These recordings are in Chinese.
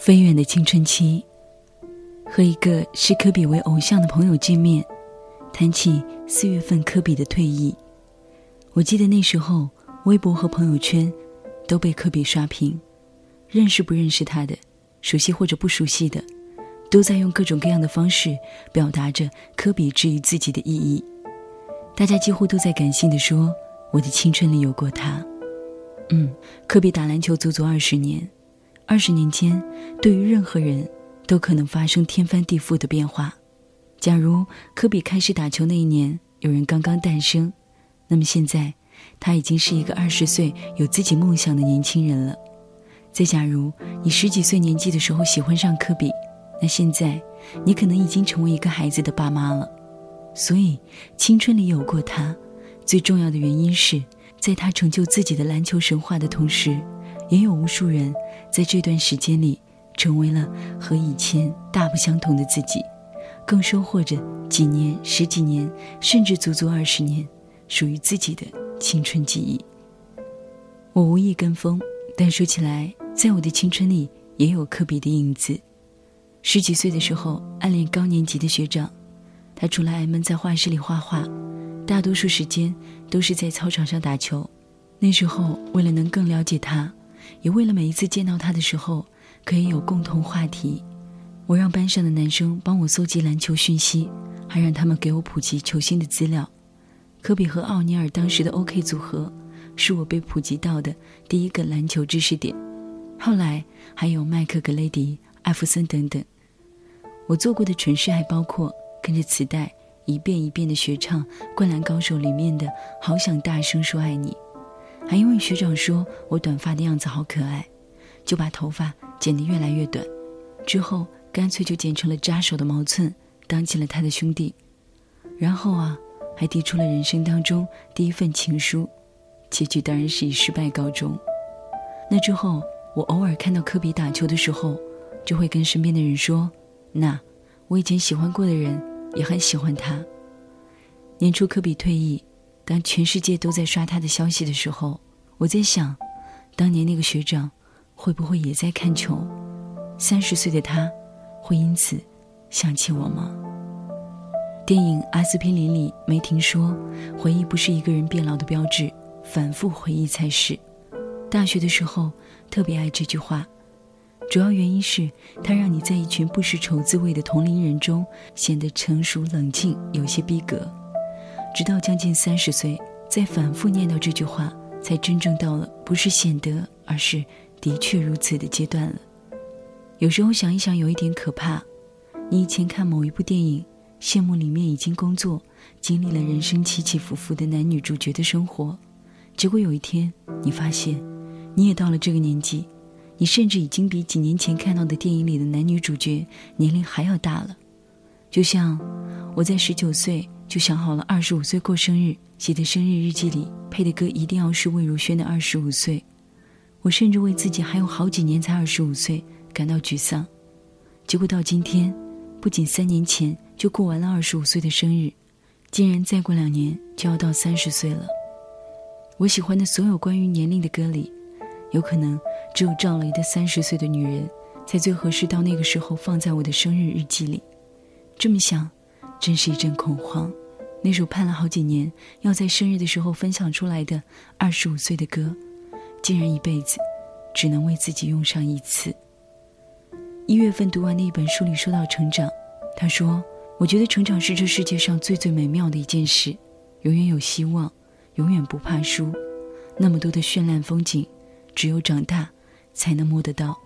飞远的青春期，和一个视科比为偶像的朋友见面，谈起四月份科比的退役。我记得那时候，微博和朋友圈都被科比刷屏，认识不认识他的，熟悉或者不熟悉的，都在用各种各样的方式表达着科比之于自己的意义。大家几乎都在感性的说：“我的青春里有过他。”嗯，科比打篮球足足二十年。二十年间，对于任何人都可能发生天翻地覆的变化。假如科比开始打球那一年有人刚刚诞生，那么现在他已经是一个二十岁有自己梦想的年轻人了。再假如你十几岁年纪的时候喜欢上科比，那现在你可能已经成为一个孩子的爸妈了。所以，青春里有过他，最重要的原因是在他成就自己的篮球神话的同时。也有无数人在这段时间里成为了和以前大不相同的自己，更收获着几年、十几年，甚至足足二十年属于自己的青春记忆。我无意跟风，但说起来，在我的青春里也有科比的影子。十几岁的时候，暗恋高年级的学长，他除了挨闷在画室里画画，大多数时间都是在操场上打球。那时候，为了能更了解他。也为了每一次见到他的时候可以有共同话题，我让班上的男生帮我搜集篮球讯息，还让他们给我普及球星的资料。科比和奥尼尔当时的 OK 组合，是我被普及到的第一个篮球知识点。后来还有麦克格雷迪、艾弗森等等。我做过的蠢事还包括跟着磁带一遍一遍的学唱《灌篮高手》里面的“好想大声说爱你”。还因为学长说我短发的样子好可爱，就把头发剪得越来越短，之后干脆就剪成了扎手的毛寸，当起了他的兄弟。然后啊，还递出了人生当中第一份情书，结局当然是以失败告终。那之后，我偶尔看到科比打球的时候，就会跟身边的人说：“那我以前喜欢过的人也很喜欢他。”年初科比退役。当全世界都在刷他的消息的时候，我在想，当年那个学长会不会也在看球？三十岁的他会因此想起我吗？电影《阿司匹林》里，梅婷说：“回忆不是一个人变老的标志，反复回忆才是。”大学的时候特别爱这句话，主要原因是它让你在一群不识愁滋味的同龄人中显得成熟冷静，有些逼格。直到将近三十岁，再反复念叨这句话，才真正到了不是显得，而是的确如此的阶段了。有时候想一想，有一点可怕。你以前看某一部电影，羡慕里面已经工作、经历了人生起起伏伏的男女主角的生活，结果有一天你发现，你也到了这个年纪，你甚至已经比几年前看到的电影里的男女主角年龄还要大了。就像我在十九岁。就想好了，二十五岁过生日，写的生日日记里配的歌一定要是魏如萱的《二十五岁》。我甚至为自己还有好几年才二十五岁感到沮丧。结果到今天，不仅三年前就过完了二十五岁的生日，竟然再过两年就要到三十岁了。我喜欢的所有关于年龄的歌里，有可能只有赵雷的《三十岁的女人》才最合适到那个时候放在我的生日日记里。这么想，真是一阵恐慌。那首盼了好几年要在生日的时候分享出来的二十五岁的歌，竟然一辈子只能为自己用上一次。一月份读完的一本书里说到成长，他说：“我觉得成长是这世界上最最美妙的一件事，永远有希望，永远不怕输。那么多的绚烂风景，只有长大才能摸得到。”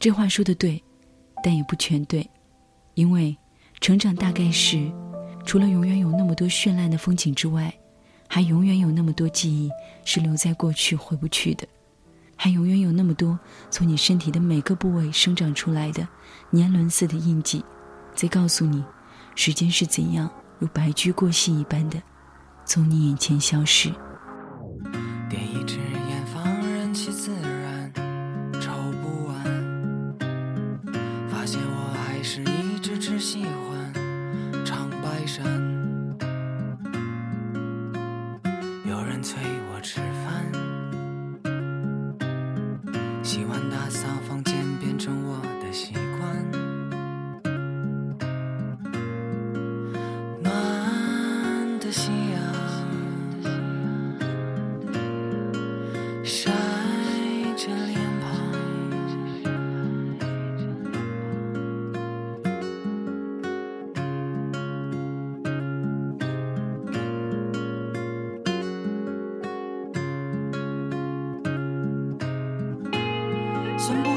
这话说的对，但也不全对，因为成长大概是。除了永远有那么多绚烂的风景之外，还永远有那么多记忆是留在过去回不去的，还永远有那么多从你身体的每个部位生长出来的年轮似的印记，在告诉你，时间是怎样如白驹过隙一般的从你眼前消失。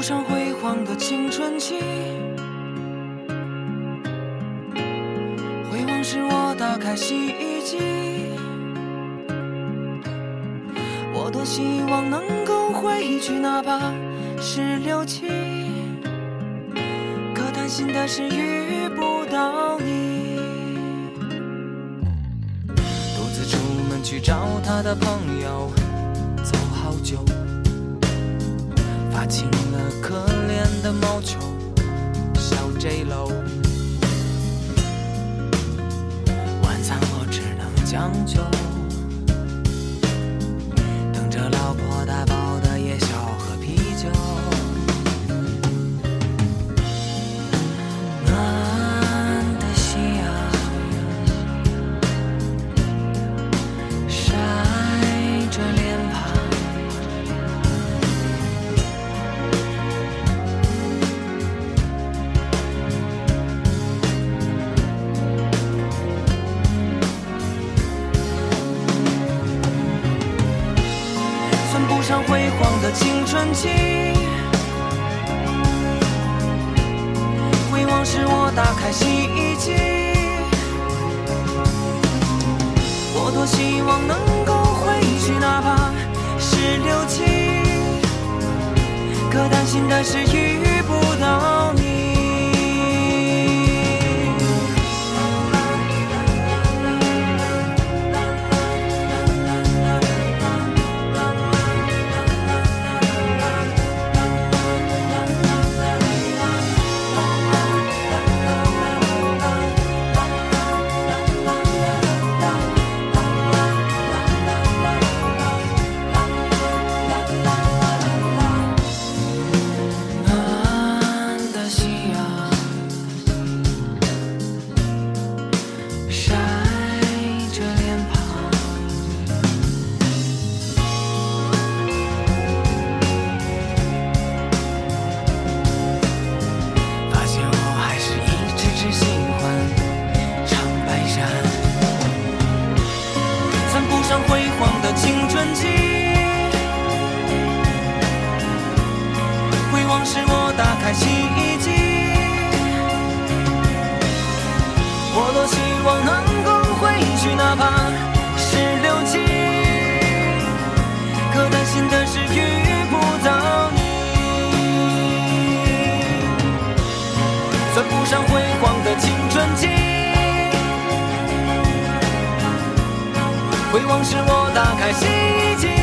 算不上辉煌的青春期。回望时，我打开洗衣机，我多希望能够回去，哪怕是六七。可担心的是遇不到你。独自出门去找他的朋友，走好久。发青了可怜的毛球，小 J 楼。晚餐我只能将就，算不上辉煌的青春期。回望时，我打开洗衣机，我多希望能够回去，哪怕是六七。可担心的是回望时我打开新一季